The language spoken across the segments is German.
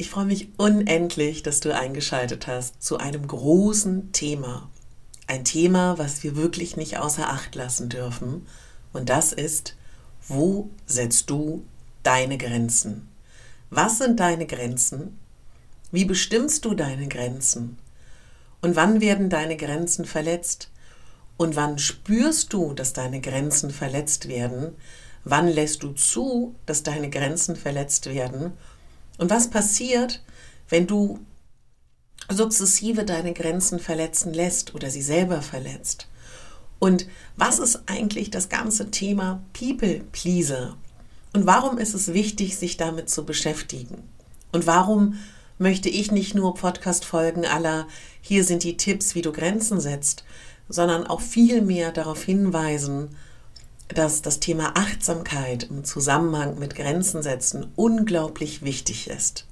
Ich freue mich unendlich, dass du eingeschaltet hast zu einem großen Thema. Ein Thema, was wir wirklich nicht außer Acht lassen dürfen. Und das ist, wo setzt du deine Grenzen? Was sind deine Grenzen? Wie bestimmst du deine Grenzen? Und wann werden deine Grenzen verletzt? Und wann spürst du, dass deine Grenzen verletzt werden? Wann lässt du zu, dass deine Grenzen verletzt werden? Und was passiert, wenn du sukzessive deine Grenzen verletzen lässt oder sie selber verletzt? Und was ist eigentlich das ganze Thema People Pleaser? Und warum ist es wichtig, sich damit zu beschäftigen? Und warum möchte ich nicht nur Podcast-Folgen aller hier sind die Tipps, wie du Grenzen setzt, sondern auch viel mehr darauf hinweisen, dass das Thema Achtsamkeit im Zusammenhang mit Grenzen setzen unglaublich wichtig ist.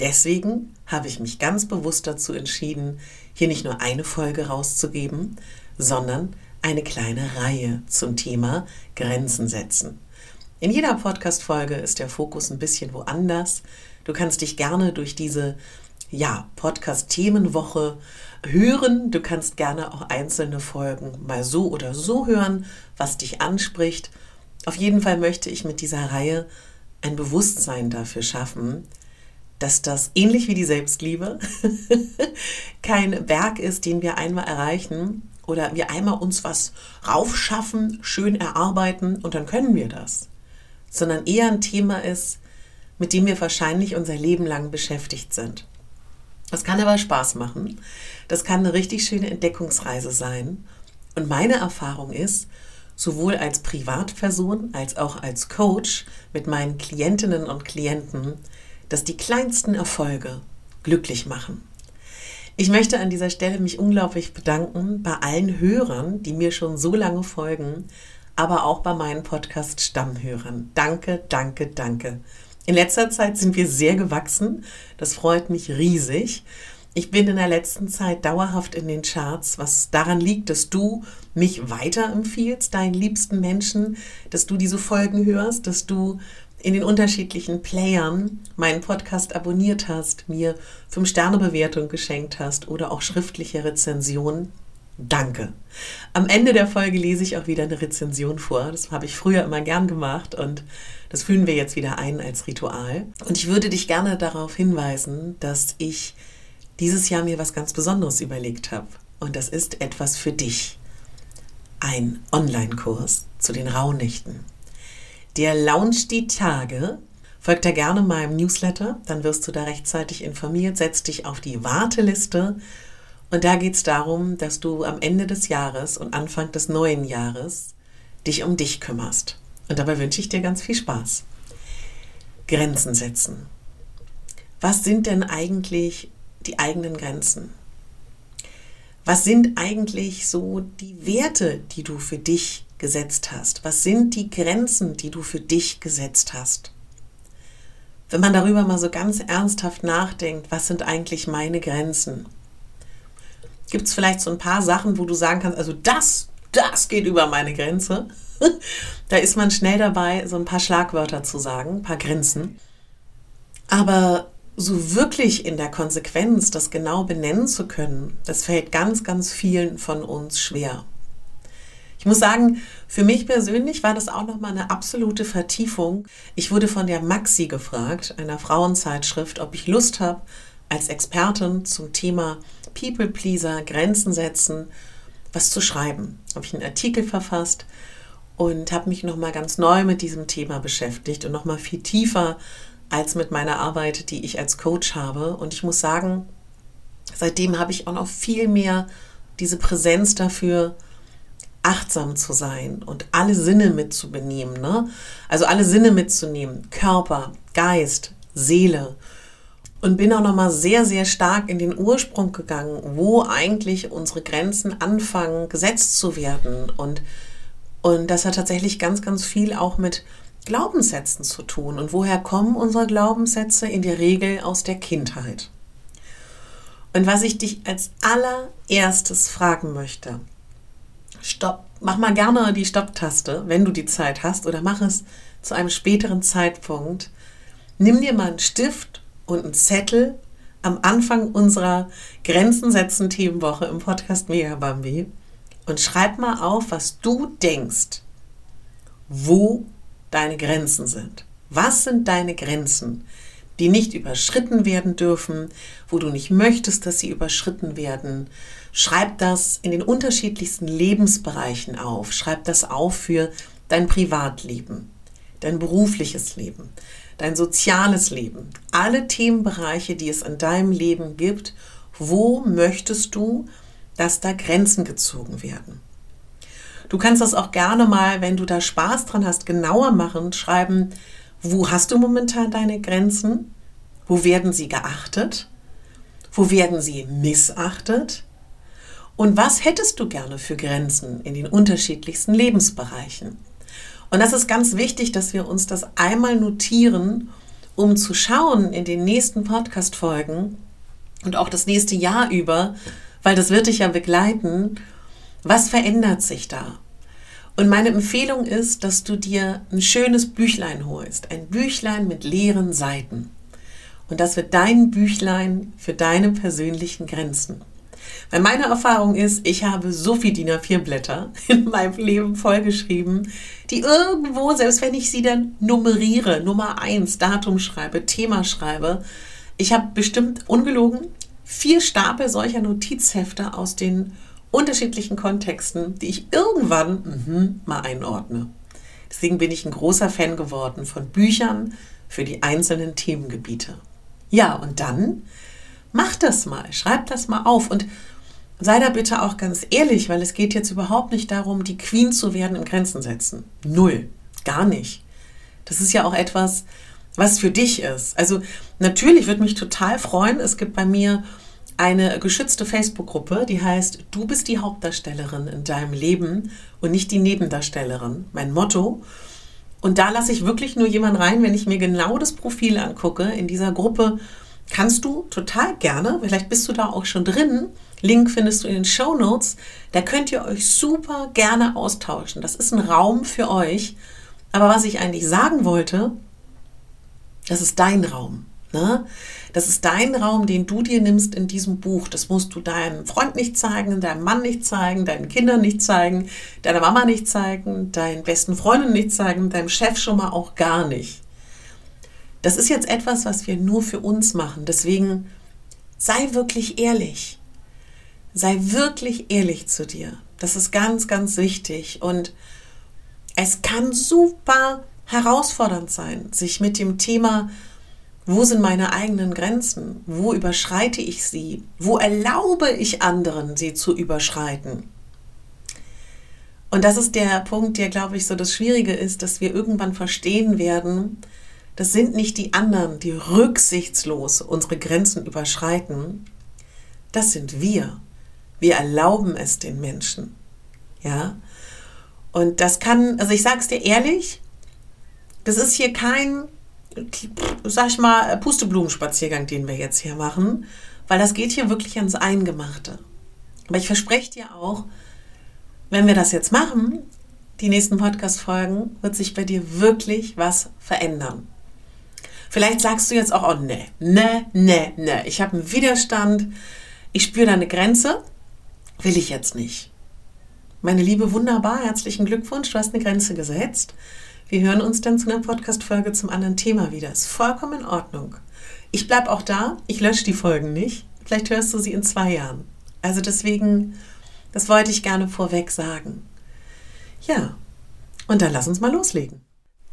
Deswegen habe ich mich ganz bewusst dazu entschieden, hier nicht nur eine Folge rauszugeben, sondern eine kleine Reihe zum Thema Grenzen setzen. In jeder Podcast-Folge ist der Fokus ein bisschen woanders. Du kannst dich gerne durch diese ja, Podcast-Themenwoche hören. Du kannst gerne auch einzelne Folgen mal so oder so hören, was dich anspricht. Auf jeden Fall möchte ich mit dieser Reihe ein Bewusstsein dafür schaffen, dass das ähnlich wie die Selbstliebe kein Berg ist, den wir einmal erreichen oder wir einmal uns was raufschaffen, schön erarbeiten und dann können wir das, sondern eher ein Thema ist, mit dem wir wahrscheinlich unser Leben lang beschäftigt sind. Das kann aber Spaß machen. Das kann eine richtig schöne Entdeckungsreise sein. Und meine Erfahrung ist, sowohl als Privatperson als auch als Coach mit meinen Klientinnen und Klienten, dass die kleinsten Erfolge glücklich machen. Ich möchte an dieser Stelle mich unglaublich bedanken bei allen Hörern, die mir schon so lange folgen, aber auch bei meinen Podcast-Stammhörern. Danke, danke, danke. In letzter Zeit sind wir sehr gewachsen. Das freut mich riesig. Ich bin in der letzten Zeit dauerhaft in den Charts, was daran liegt, dass du mich weiterempfiehlst, deinen liebsten Menschen, dass du diese Folgen hörst, dass du in den unterschiedlichen Playern meinen Podcast abonniert hast, mir 5-Sterne-Bewertung geschenkt hast oder auch schriftliche Rezensionen. Danke. Am Ende der Folge lese ich auch wieder eine Rezension vor. Das habe ich früher immer gern gemacht und das fühlen wir jetzt wieder ein als Ritual. Und ich würde dich gerne darauf hinweisen, dass ich dieses Jahr mir was ganz Besonderes überlegt habe. Und das ist etwas für dich. Ein Online-Kurs zu den Rauhnächten. Der launcht die Tage. Folgt da gerne meinem Newsletter, dann wirst du da rechtzeitig informiert. Setz dich auf die Warteliste und da geht es darum, dass du am Ende des Jahres und Anfang des neuen Jahres dich um dich kümmerst. Und dabei wünsche ich dir ganz viel Spaß. Grenzen setzen. Was sind denn eigentlich die eigenen Grenzen? Was sind eigentlich so die Werte, die du für dich gesetzt hast? Was sind die Grenzen, die du für dich gesetzt hast? Wenn man darüber mal so ganz ernsthaft nachdenkt, was sind eigentlich meine Grenzen? Gibt es vielleicht so ein paar Sachen, wo du sagen kannst, also das, das geht über meine Grenze? da ist man schnell dabei, so ein paar Schlagwörter zu sagen, ein paar Grenzen. Aber so wirklich in der Konsequenz das genau benennen zu können, das fällt ganz, ganz vielen von uns schwer. Ich muss sagen, für mich persönlich war das auch nochmal eine absolute Vertiefung. Ich wurde von der Maxi gefragt, einer Frauenzeitschrift, ob ich Lust habe, als Expertin zum Thema People Pleaser, Grenzen setzen, was zu schreiben. Habe ich einen Artikel verfasst und habe mich nochmal ganz neu mit diesem Thema beschäftigt und nochmal viel tiefer als mit meiner Arbeit, die ich als Coach habe. Und ich muss sagen, seitdem habe ich auch noch viel mehr diese Präsenz dafür, achtsam zu sein und alle Sinne mitzubenehmen. Ne? Also alle Sinne mitzunehmen. Körper, Geist, Seele und bin auch nochmal sehr, sehr stark in den Ursprung gegangen, wo eigentlich unsere Grenzen anfangen gesetzt zu werden. Und, und das hat tatsächlich ganz, ganz viel auch mit Glaubenssätzen zu tun. Und woher kommen unsere Glaubenssätze? In der Regel aus der Kindheit. Und was ich dich als allererstes fragen möchte, stopp, mach mal gerne die Stopptaste, wenn du die Zeit hast, oder mach es zu einem späteren Zeitpunkt. Nimm dir mal einen Stift und einen Zettel am Anfang unserer Grenzen setzen Themenwoche im Podcast Mega Bambi und schreib mal auf, was du denkst, wo deine Grenzen sind. Was sind deine Grenzen, die nicht überschritten werden dürfen, wo du nicht möchtest, dass sie überschritten werden? Schreib das in den unterschiedlichsten Lebensbereichen auf. Schreib das auf für dein Privatleben, dein berufliches Leben, dein soziales Leben, alle Themenbereiche, die es in deinem Leben gibt, wo möchtest du, dass da Grenzen gezogen werden? Du kannst das auch gerne mal, wenn du da Spaß dran hast, genauer machen, schreiben, wo hast du momentan deine Grenzen? Wo werden sie geachtet? Wo werden sie missachtet? Und was hättest du gerne für Grenzen in den unterschiedlichsten Lebensbereichen? Und das ist ganz wichtig, dass wir uns das einmal notieren, um zu schauen in den nächsten Podcast-Folgen und auch das nächste Jahr über, weil das wird dich ja begleiten, was verändert sich da? Und meine Empfehlung ist, dass du dir ein schönes Büchlein holst, ein Büchlein mit leeren Seiten. Und das wird dein Büchlein für deine persönlichen Grenzen. Weil meine Erfahrung ist, ich habe so viel DIN A4 Blätter in meinem Leben vollgeschrieben, die irgendwo, selbst wenn ich sie dann nummeriere, Nummer 1, Datum schreibe, Thema schreibe, ich habe bestimmt ungelogen vier Stapel solcher Notizhefte aus den unterschiedlichen Kontexten, die ich irgendwann mh, mal einordne. Deswegen bin ich ein großer Fan geworden von Büchern für die einzelnen Themengebiete. Ja, und dann mach das mal, schreib das mal auf und sei da bitte auch ganz ehrlich, weil es geht jetzt überhaupt nicht darum, die Queen zu werden im Grenzen setzen. Null. Gar nicht. Das ist ja auch etwas, was für dich ist. Also natürlich würde mich total freuen. Es gibt bei mir eine geschützte Facebook-Gruppe, die heißt Du bist die Hauptdarstellerin in deinem Leben und nicht die Nebendarstellerin. Mein Motto. Und da lasse ich wirklich nur jemanden rein, wenn ich mir genau das Profil angucke. In dieser Gruppe kannst du total gerne, vielleicht bist du da auch schon drin, Link findest du in den Show Notes. Da könnt ihr euch super gerne austauschen. Das ist ein Raum für euch. Aber was ich eigentlich sagen wollte, das ist dein Raum. Ne? Das ist dein Raum, den du dir nimmst in diesem Buch. Das musst du deinem Freund nicht zeigen, deinem Mann nicht zeigen, deinen Kindern nicht zeigen, deiner Mama nicht zeigen, deinen besten Freunden nicht zeigen, deinem Chef schon mal auch gar nicht. Das ist jetzt etwas, was wir nur für uns machen. Deswegen sei wirklich ehrlich. Sei wirklich ehrlich zu dir. Das ist ganz, ganz wichtig. Und es kann super herausfordernd sein, sich mit dem Thema, wo sind meine eigenen Grenzen? Wo überschreite ich sie? Wo erlaube ich anderen, sie zu überschreiten? Und das ist der Punkt, der, glaube ich, so das Schwierige ist, dass wir irgendwann verstehen werden, das sind nicht die anderen, die rücksichtslos unsere Grenzen überschreiten. Das sind wir. Wir erlauben es den Menschen. Ja? Und das kann, also ich sage es dir ehrlich, das ist hier kein, sag ich mal, Pusteblumenspaziergang, den wir jetzt hier machen, weil das geht hier wirklich ans Eingemachte. Aber ich verspreche dir auch, wenn wir das jetzt machen, die nächsten Podcast-Folgen, wird sich bei dir wirklich was verändern. Vielleicht sagst du jetzt auch, oh ne, ne, ne, ne, ich habe einen Widerstand, ich spüre da eine Grenze Will ich jetzt nicht. Meine Liebe, wunderbar, herzlichen Glückwunsch, du hast eine Grenze gesetzt. Wir hören uns dann zu einer Podcast-Folge zum anderen Thema wieder. Ist vollkommen in Ordnung. Ich bleibe auch da, ich lösche die Folgen nicht. Vielleicht hörst du sie in zwei Jahren. Also deswegen, das wollte ich gerne vorweg sagen. Ja, und dann lass uns mal loslegen.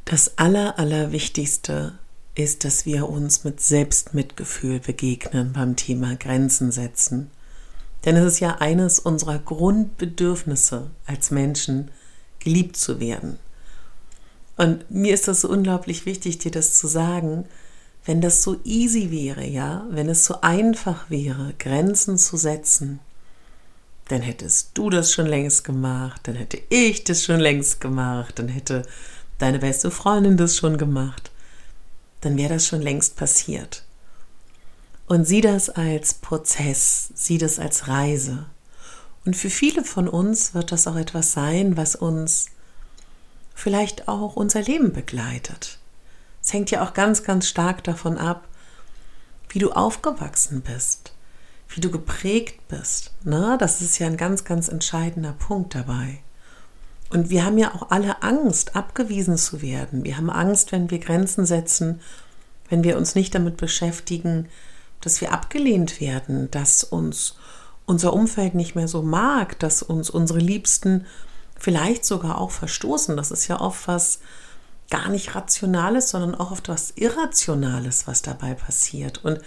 Das Aller, Allerwichtigste ist, dass wir uns mit Selbstmitgefühl begegnen beim Thema Grenzen setzen denn es ist ja eines unserer Grundbedürfnisse als Menschen, geliebt zu werden. Und mir ist das so unglaublich wichtig, dir das zu sagen. wenn das so easy wäre, ja, wenn es so einfach wäre, Grenzen zu setzen, dann hättest du das schon längst gemacht, dann hätte ich das schon längst gemacht, dann hätte deine beste Freundin das schon gemacht, dann wäre das schon längst passiert. Und sieh das als Prozess, sieh das als Reise. Und für viele von uns wird das auch etwas sein, was uns vielleicht auch unser Leben begleitet. Es hängt ja auch ganz, ganz stark davon ab, wie du aufgewachsen bist, wie du geprägt bist. Ne? Das ist ja ein ganz, ganz entscheidender Punkt dabei. Und wir haben ja auch alle Angst, abgewiesen zu werden. Wir haben Angst, wenn wir Grenzen setzen, wenn wir uns nicht damit beschäftigen, dass wir abgelehnt werden, dass uns unser Umfeld nicht mehr so mag, dass uns unsere Liebsten vielleicht sogar auch verstoßen. Das ist ja oft was gar nicht Rationales, sondern auch oft was Irrationales, was dabei passiert. Und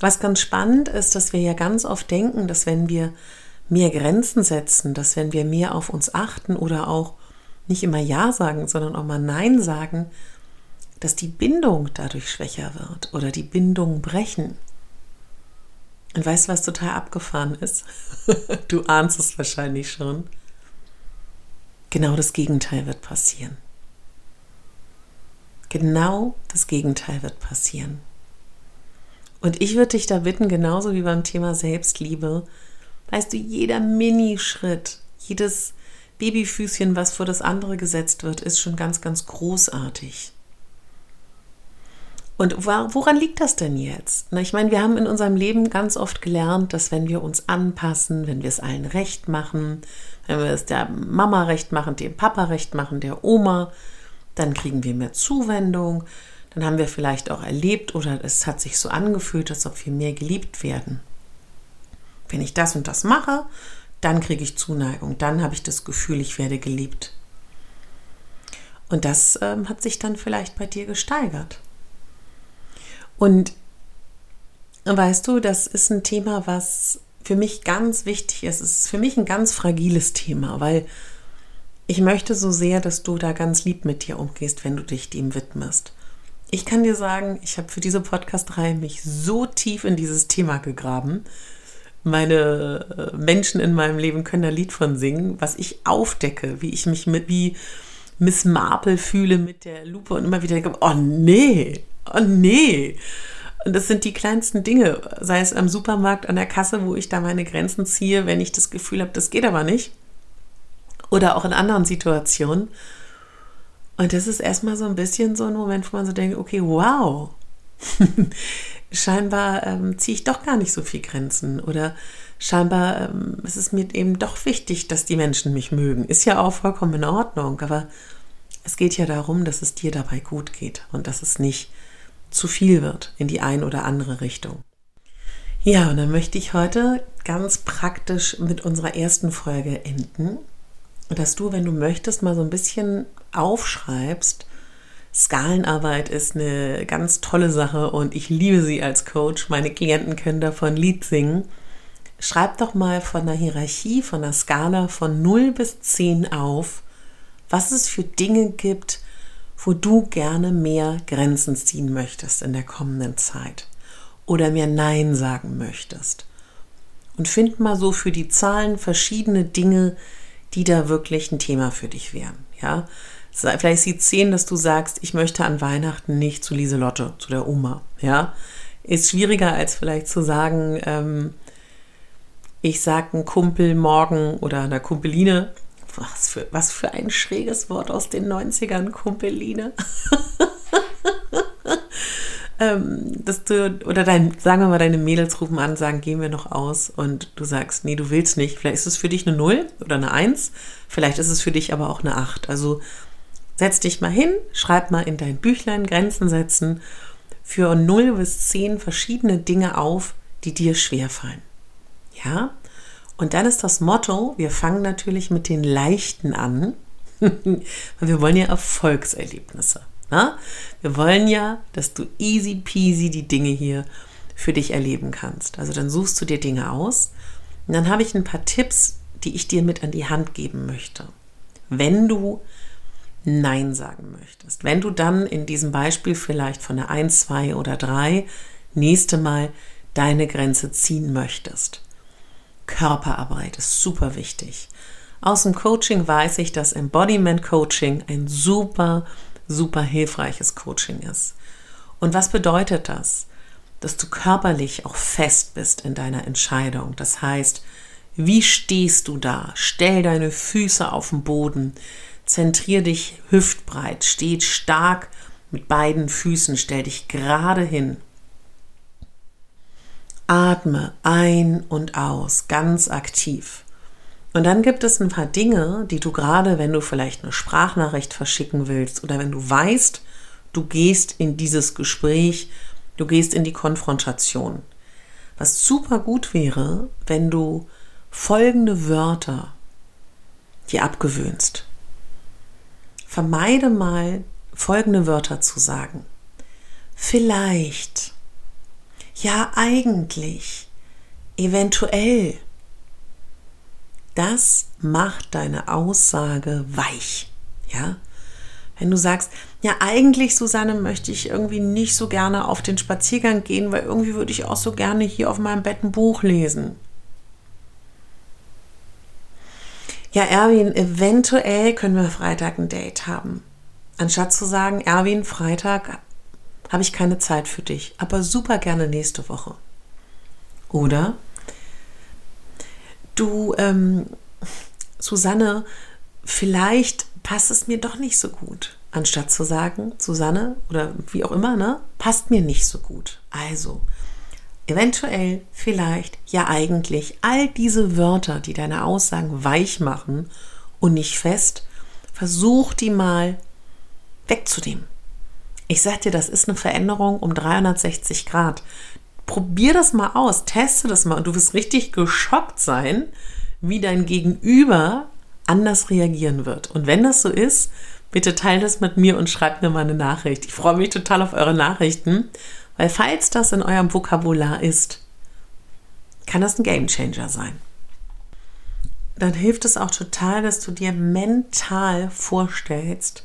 was ganz spannend ist, dass wir ja ganz oft denken, dass wenn wir mehr Grenzen setzen, dass wenn wir mehr auf uns achten oder auch nicht immer Ja sagen, sondern auch mal Nein sagen, dass die Bindung dadurch schwächer wird oder die Bindungen brechen. Und weißt du, was total abgefahren ist? du ahnst es wahrscheinlich schon. Genau das Gegenteil wird passieren. Genau das Gegenteil wird passieren. Und ich würde dich da bitten, genauso wie beim Thema Selbstliebe, weißt du, jeder Minischritt, jedes Babyfüßchen, was vor das andere gesetzt wird, ist schon ganz, ganz großartig. Und woran liegt das denn jetzt? Na, ich meine, wir haben in unserem Leben ganz oft gelernt, dass wenn wir uns anpassen, wenn wir es allen recht machen, wenn wir es der Mama recht machen, dem Papa recht machen, der Oma, dann kriegen wir mehr Zuwendung, dann haben wir vielleicht auch erlebt oder es hat sich so angefühlt, als ob wir mehr geliebt werden. Wenn ich das und das mache, dann kriege ich Zuneigung, dann habe ich das Gefühl, ich werde geliebt. Und das ähm, hat sich dann vielleicht bei dir gesteigert. Und weißt du, das ist ein Thema, was für mich ganz wichtig ist. Es ist für mich ein ganz fragiles Thema, weil ich möchte so sehr, dass du da ganz lieb mit dir umgehst, wenn du dich dem widmest. Ich kann dir sagen, ich habe für diese Podcast-Reihe mich so tief in dieses Thema gegraben. Meine äh, Menschen in meinem Leben können da Lied von singen, was ich aufdecke, wie ich mich mit wie Miss Marple fühle mit der Lupe und immer wieder denke, oh nee, oh nee. Und das sind die kleinsten Dinge, sei es am Supermarkt, an der Kasse, wo ich da meine Grenzen ziehe, wenn ich das Gefühl habe, das geht aber nicht. Oder auch in anderen Situationen. Und das ist erstmal so ein bisschen so ein Moment, wo man so denkt, okay, wow, scheinbar ähm, ziehe ich doch gar nicht so viel Grenzen. Oder scheinbar ähm, ist es mir eben doch wichtig, dass die Menschen mich mögen. Ist ja auch vollkommen in Ordnung, aber es geht ja darum, dass es dir dabei gut geht und dass es nicht zu viel wird in die ein oder andere Richtung. Ja, und dann möchte ich heute ganz praktisch mit unserer ersten Folge enden, dass du, wenn du möchtest, mal so ein bisschen aufschreibst. Skalenarbeit ist eine ganz tolle Sache und ich liebe sie als Coach. Meine Klienten können davon Lied singen. Schreib doch mal von der Hierarchie, von der Skala von 0 bis 10 auf, was es für Dinge gibt, wo du gerne mehr Grenzen ziehen möchtest in der kommenden Zeit oder mehr Nein sagen möchtest. Und find mal so für die Zahlen verschiedene Dinge, die da wirklich ein Thema für dich wären. Ja, vielleicht ist die 10, dass du sagst, ich möchte an Weihnachten nicht zu Lieselotte, zu der Oma. Ja, ist schwieriger als vielleicht zu sagen, ähm, ich sage einem Kumpel morgen oder einer Kumpeline, was für, was für ein schräges Wort aus den 90ern, Kumpeline. ähm, dass du, oder dein, sagen wir mal, deine Mädels rufen an, sagen, gehen wir noch aus und du sagst, nee, du willst nicht. Vielleicht ist es für dich eine 0 oder eine 1, vielleicht ist es für dich aber auch eine 8. Also setz dich mal hin, schreib mal in dein Büchlein Grenzen setzen für 0 bis 10 verschiedene Dinge auf, die dir schwerfallen. Ja? Und dann ist das Motto, wir fangen natürlich mit den Leichten an, weil wir wollen ja Erfolgserlebnisse. Ne? Wir wollen ja, dass du easy peasy die Dinge hier für dich erleben kannst. Also dann suchst du dir Dinge aus und dann habe ich ein paar Tipps, die ich dir mit an die Hand geben möchte. Wenn du Nein sagen möchtest. Wenn du dann in diesem Beispiel vielleicht von der 1, 2 oder 3 nächste Mal deine Grenze ziehen möchtest. Körperarbeit ist super wichtig. Aus dem Coaching weiß ich, dass Embodiment Coaching ein super, super hilfreiches Coaching ist. Und was bedeutet das? Dass du körperlich auch fest bist in deiner Entscheidung. Das heißt, wie stehst du da? Stell deine Füße auf den Boden. Zentrier dich hüftbreit. Steh stark mit beiden Füßen. Stell dich gerade hin. Atme ein und aus, ganz aktiv. Und dann gibt es ein paar Dinge, die du gerade, wenn du vielleicht eine Sprachnachricht verschicken willst oder wenn du weißt, du gehst in dieses Gespräch, du gehst in die Konfrontation. Was super gut wäre, wenn du folgende Wörter dir abgewöhnst. Vermeide mal folgende Wörter zu sagen. Vielleicht. Ja, eigentlich. Eventuell. Das macht deine Aussage weich. Ja? Wenn du sagst, ja, eigentlich, Susanne, möchte ich irgendwie nicht so gerne auf den Spaziergang gehen, weil irgendwie würde ich auch so gerne hier auf meinem Bett ein Buch lesen. Ja, Erwin, eventuell können wir Freitag ein Date haben. Anstatt zu sagen, Erwin, Freitag habe ich keine Zeit für dich, aber super gerne nächste Woche. Oder du, ähm, Susanne, vielleicht passt es mir doch nicht so gut. Anstatt zu sagen, Susanne oder wie auch immer, ne, passt mir nicht so gut. Also, eventuell, vielleicht, ja eigentlich, all diese Wörter, die deine Aussagen weich machen und nicht fest, versuch die mal wegzunehmen. Ich sag dir, das ist eine Veränderung um 360 Grad. Probier das mal aus, teste das mal und du wirst richtig geschockt sein, wie dein Gegenüber anders reagieren wird. Und wenn das so ist, bitte teile das mit mir und schreib mir mal eine Nachricht. Ich freue mich total auf eure Nachrichten weil falls das in eurem Vokabular ist, kann das ein Gamechanger sein. Dann hilft es auch total, dass du dir mental vorstellst,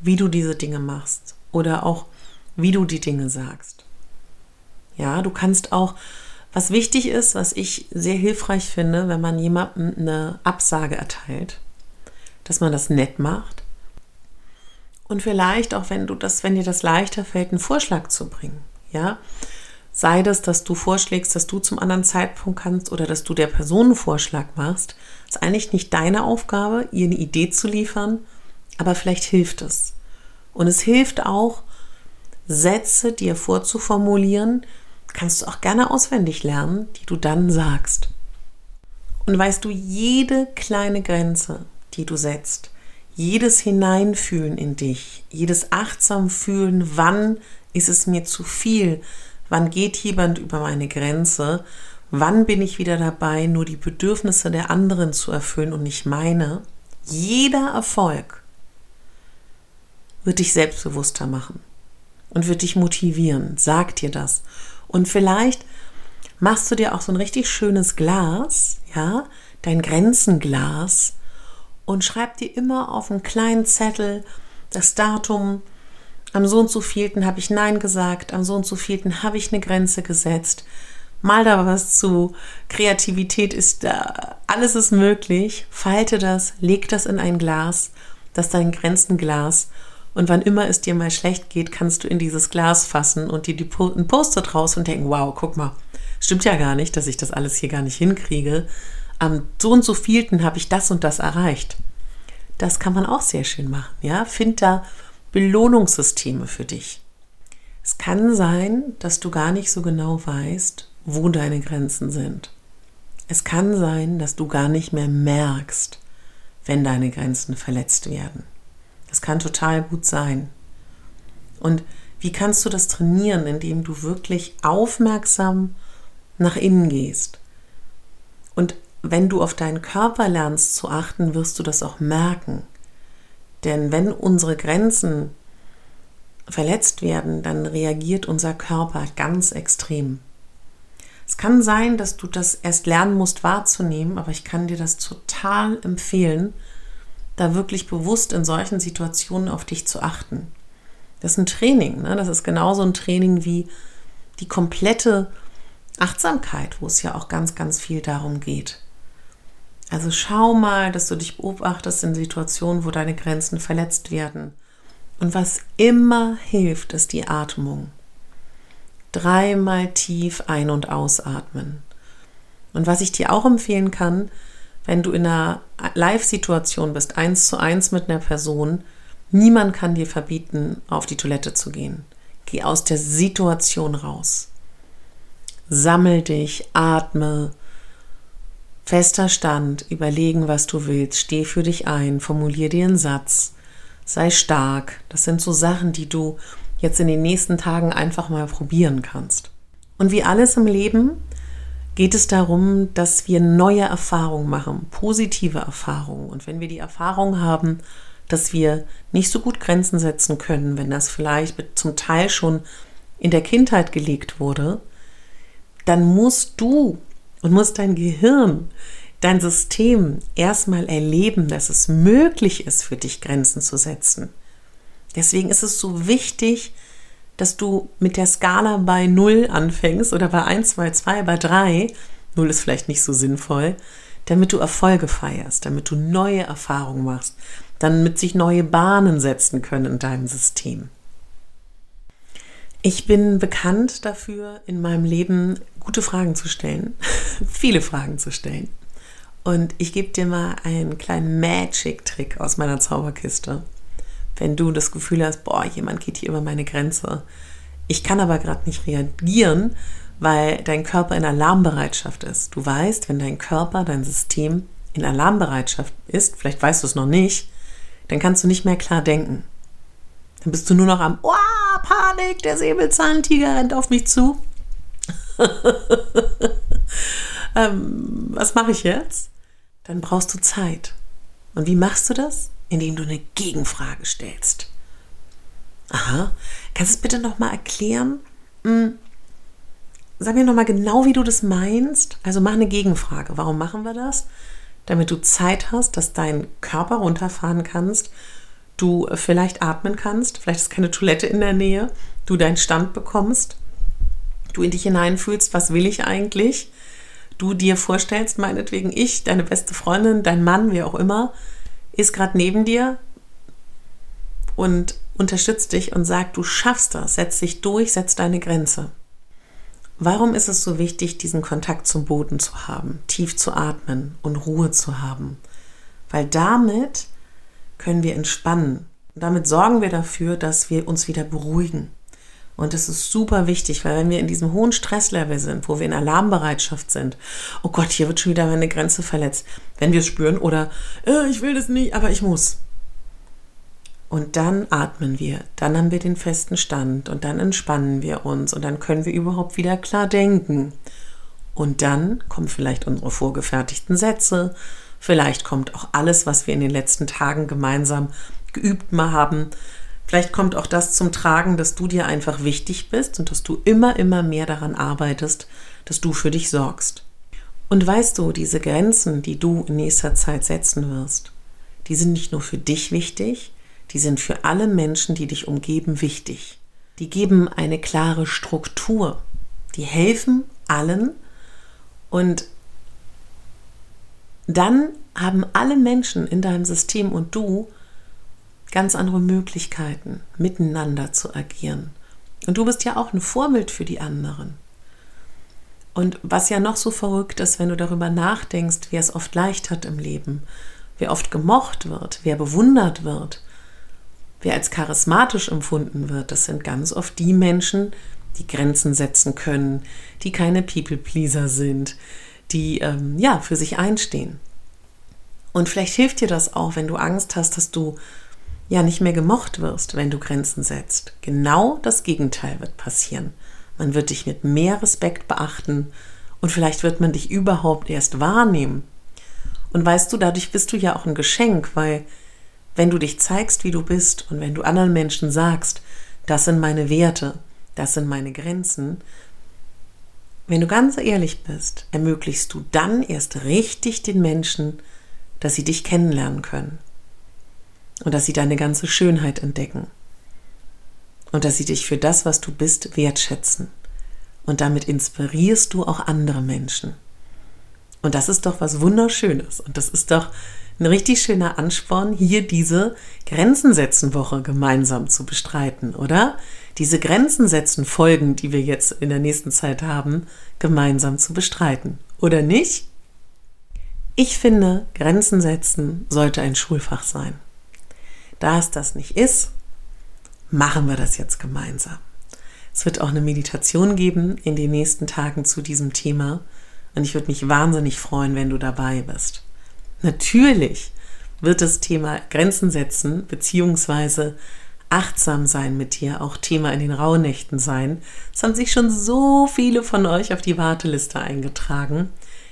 wie du diese Dinge machst oder auch wie du die Dinge sagst. Ja, du kannst auch, was wichtig ist, was ich sehr hilfreich finde, wenn man jemandem eine Absage erteilt, dass man das nett macht und vielleicht auch, wenn du das, wenn dir das leichter fällt, einen Vorschlag zu bringen. Ja, sei das, dass du vorschlägst, dass du zum anderen Zeitpunkt kannst oder dass du der Person einen Vorschlag machst, ist eigentlich nicht deine Aufgabe, ihr eine Idee zu liefern, aber vielleicht hilft es. Und es hilft auch, Sätze dir vorzuformulieren, kannst du auch gerne auswendig lernen, die du dann sagst. Und weißt du, jede kleine Grenze, die du setzt, jedes Hineinfühlen in dich, jedes achtsam fühlen, wann ist es mir zu viel? Wann geht jemand über meine Grenze? Wann bin ich wieder dabei, nur die Bedürfnisse der anderen zu erfüllen und nicht meine? Jeder Erfolg wird dich selbstbewusster machen und wird dich motivieren. Sag dir das. Und vielleicht machst du dir auch so ein richtig schönes Glas, ja, dein Grenzenglas und schreib dir immer auf einen kleinen Zettel das Datum, am so und so vielten habe ich Nein gesagt, am so und so vielten habe ich eine Grenze gesetzt. Mal da was zu. Kreativität ist da, alles ist möglich. Falte das, leg das in ein Glas, das ist dein Grenzenglas. Und wann immer es dir mal schlecht geht, kannst du in dieses Glas fassen und dir die po ein Post-it raus und denken, wow, guck mal, stimmt ja gar nicht, dass ich das alles hier gar nicht hinkriege. Am so und so vielten habe ich das und das erreicht. Das kann man auch sehr schön machen, ja. Find da Belohnungssysteme für dich. Es kann sein, dass du gar nicht so genau weißt, wo deine Grenzen sind. Es kann sein, dass du gar nicht mehr merkst, wenn deine Grenzen verletzt werden. Das kann total gut sein. Und wie kannst du das trainieren, indem du wirklich aufmerksam nach innen gehst? Und wenn du auf deinen Körper lernst zu achten, wirst du das auch merken. Denn wenn unsere Grenzen verletzt werden, dann reagiert unser Körper ganz extrem. Es kann sein, dass du das erst lernen musst wahrzunehmen, aber ich kann dir das total empfehlen, da wirklich bewusst in solchen Situationen auf dich zu achten. Das ist ein Training, ne? das ist genauso ein Training wie die komplette Achtsamkeit, wo es ja auch ganz, ganz viel darum geht. Also schau mal, dass du dich beobachtest in Situationen, wo deine Grenzen verletzt werden. Und was immer hilft, ist die Atmung. Dreimal tief ein- und ausatmen. Und was ich dir auch empfehlen kann, wenn du in einer Live-Situation bist, eins zu eins mit einer Person, niemand kann dir verbieten, auf die Toilette zu gehen. Geh aus der Situation raus. Sammel dich, atme, fester Stand, überlegen, was du willst, steh für dich ein, formulier dir einen Satz, sei stark. Das sind so Sachen, die du jetzt in den nächsten Tagen einfach mal probieren kannst. Und wie alles im Leben geht es darum, dass wir neue Erfahrungen machen, positive Erfahrungen. Und wenn wir die Erfahrung haben, dass wir nicht so gut Grenzen setzen können, wenn das vielleicht zum Teil schon in der Kindheit gelegt wurde, dann musst du und musst dein Gehirn, dein System erstmal erleben, dass es möglich ist, für dich Grenzen zu setzen. Deswegen ist es so wichtig, dass du mit der Skala bei 0 anfängst oder bei 1, 2, 2, bei 3. 0 ist vielleicht nicht so sinnvoll, damit du Erfolge feierst, damit du neue Erfahrungen machst, damit sich neue Bahnen setzen können in deinem System. Ich bin bekannt dafür, in meinem Leben gute Fragen zu stellen, viele Fragen zu stellen. Und ich gebe dir mal einen kleinen Magic-Trick aus meiner Zauberkiste wenn du das Gefühl hast, boah, jemand geht hier über meine Grenze. Ich kann aber gerade nicht reagieren, weil dein Körper in Alarmbereitschaft ist. Du weißt, wenn dein Körper, dein System in Alarmbereitschaft ist, vielleicht weißt du es noch nicht, dann kannst du nicht mehr klar denken. Dann bist du nur noch am, oh, Panik, der Säbelzahntiger rennt auf mich zu. ähm, was mache ich jetzt? Dann brauchst du Zeit. Und wie machst du das? indem du eine Gegenfrage stellst. Aha, kannst du es bitte nochmal erklären? Hm. Sag mir nochmal genau, wie du das meinst. Also mach eine Gegenfrage. Warum machen wir das? Damit du Zeit hast, dass dein Körper runterfahren kannst, du vielleicht atmen kannst, vielleicht ist keine Toilette in der Nähe, du deinen Stand bekommst, du in dich hineinfühlst, was will ich eigentlich, du dir vorstellst, meinetwegen ich, deine beste Freundin, dein Mann, wie auch immer, ist gerade neben dir und unterstützt dich und sagt, du schaffst das, setz dich durch, setz deine Grenze. Warum ist es so wichtig, diesen Kontakt zum Boden zu haben, tief zu atmen und Ruhe zu haben? Weil damit können wir entspannen. Und damit sorgen wir dafür, dass wir uns wieder beruhigen. Und das ist super wichtig, weil wenn wir in diesem hohen Stresslevel sind, wo wir in Alarmbereitschaft sind, oh Gott, hier wird schon wieder meine Grenze verletzt, wenn wir es spüren oder äh, ich will das nicht, aber ich muss. Und dann atmen wir, dann haben wir den festen Stand und dann entspannen wir uns und dann können wir überhaupt wieder klar denken. Und dann kommen vielleicht unsere vorgefertigten Sätze, vielleicht kommt auch alles, was wir in den letzten Tagen gemeinsam geübt mal haben, Vielleicht kommt auch das zum Tragen, dass du dir einfach wichtig bist und dass du immer, immer mehr daran arbeitest, dass du für dich sorgst. Und weißt du, diese Grenzen, die du in nächster Zeit setzen wirst, die sind nicht nur für dich wichtig, die sind für alle Menschen, die dich umgeben, wichtig. Die geben eine klare Struktur. Die helfen allen und dann haben alle Menschen in deinem System und du ganz andere Möglichkeiten, miteinander zu agieren. Und du bist ja auch ein Vorbild für die anderen. Und was ja noch so verrückt ist, wenn du darüber nachdenkst, wer es oft leicht hat im Leben, wer oft gemocht wird, wer bewundert wird, wer als charismatisch empfunden wird, das sind ganz oft die Menschen, die Grenzen setzen können, die keine People-Pleaser sind, die ähm, ja für sich einstehen. Und vielleicht hilft dir das auch, wenn du Angst hast, dass du ja nicht mehr gemocht wirst, wenn du Grenzen setzt. Genau das Gegenteil wird passieren. Man wird dich mit mehr Respekt beachten und vielleicht wird man dich überhaupt erst wahrnehmen. Und weißt du, dadurch bist du ja auch ein Geschenk, weil wenn du dich zeigst, wie du bist und wenn du anderen Menschen sagst, das sind meine Werte, das sind meine Grenzen, wenn du ganz ehrlich bist, ermöglichst du dann erst richtig den Menschen, dass sie dich kennenlernen können. und dass sie deine ganze Schönheit entdecken und dass sie dich für das, was du bist, wertschätzen. Und damit inspirierst du auch andere Menschen. Und das ist doch was Wunderschönes. Und das ist doch ein richtig schöner Ansporn, hier diese Grenzen setzen Woche gemeinsam zu bestreiten, oder? Diese Grenzen setzen Folgen, die wir jetzt in der nächsten Zeit haben, gemeinsam zu bestreiten. Oder nicht? Ich finde, Grenzen setzen sollte ein Schulfach sein. Da es das nicht ist, machen wir das jetzt gemeinsam. Es wird auch eine Meditation geben in den nächsten Tagen zu diesem Thema und ich würde mich wahnsinnig freuen, wenn du dabei bist. Natürlich wird das Thema Grenzen setzen bzw. achtsam sein mit dir auch Thema in den Rauhnächten sein. Es haben sich schon so viele von euch auf die Warteliste eingetragen.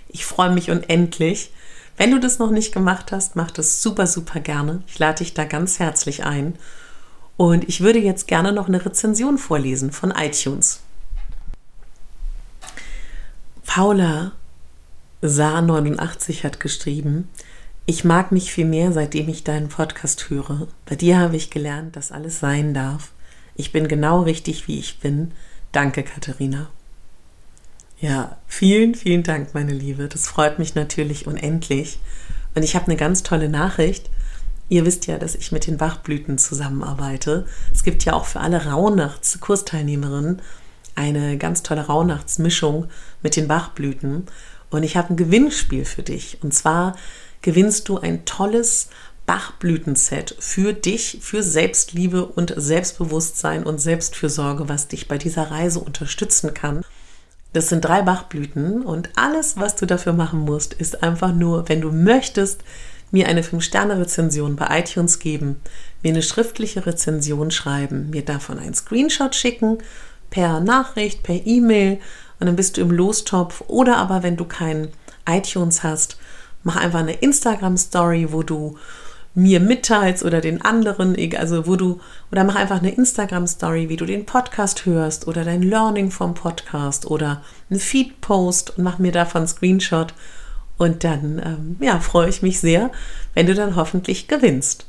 Ich freue mich unendlich. Wenn du das noch nicht gemacht hast, mach das super, super gerne. Ich lade dich da ganz herzlich ein. Und ich würde jetzt gerne noch eine Rezension vorlesen von iTunes. Paula Saar89 hat geschrieben, ich mag mich viel mehr, seitdem ich deinen Podcast höre. Bei dir habe ich gelernt, dass alles sein darf. Ich bin genau richtig, wie ich bin. Danke, Katharina. Ja, vielen, vielen Dank, meine Liebe. Das freut mich natürlich unendlich. Und ich habe eine ganz tolle Nachricht. Ihr wisst ja, dass ich mit den Bachblüten zusammenarbeite. Es gibt ja auch für alle Rauhnachts-Kursteilnehmerinnen eine ganz tolle Rauhnachtsmischung mit den Bachblüten. Und ich habe ein Gewinnspiel für dich. Und zwar gewinnst du ein tolles Bachblütenset für dich, für Selbstliebe und Selbstbewusstsein und Selbstfürsorge, was dich bei dieser Reise unterstützen kann. Das sind drei Bachblüten und alles, was du dafür machen musst, ist einfach nur, wenn du möchtest, mir eine 5-Sterne-Rezension bei iTunes geben, mir eine schriftliche Rezension schreiben, mir davon einen Screenshot schicken, per Nachricht, per E-Mail und dann bist du im Lostopf. Oder aber, wenn du kein iTunes hast, mach einfach eine Instagram-Story, wo du mir mitteilst oder den anderen, also wo du, oder mach einfach eine Instagram-Story, wie du den Podcast hörst oder dein Learning vom Podcast oder einen Feed-Post und mach mir davon einen Screenshot. Und dann, ähm, ja, freue ich mich sehr, wenn du dann hoffentlich gewinnst.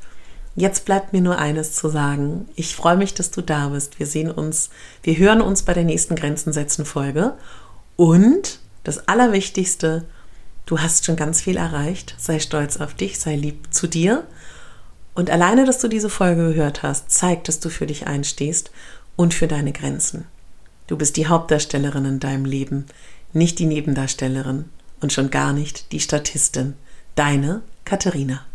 Jetzt bleibt mir nur eines zu sagen. Ich freue mich, dass du da bist. Wir sehen uns, wir hören uns bei der nächsten Grenzen setzen Folge. Und das Allerwichtigste, du hast schon ganz viel erreicht. Sei stolz auf dich, sei lieb zu dir. Und alleine, dass du diese Folge gehört hast, zeigt, dass du für dich einstehst und für deine Grenzen. Du bist die Hauptdarstellerin in deinem Leben, nicht die Nebendarstellerin und schon gar nicht die Statistin. Deine Katharina.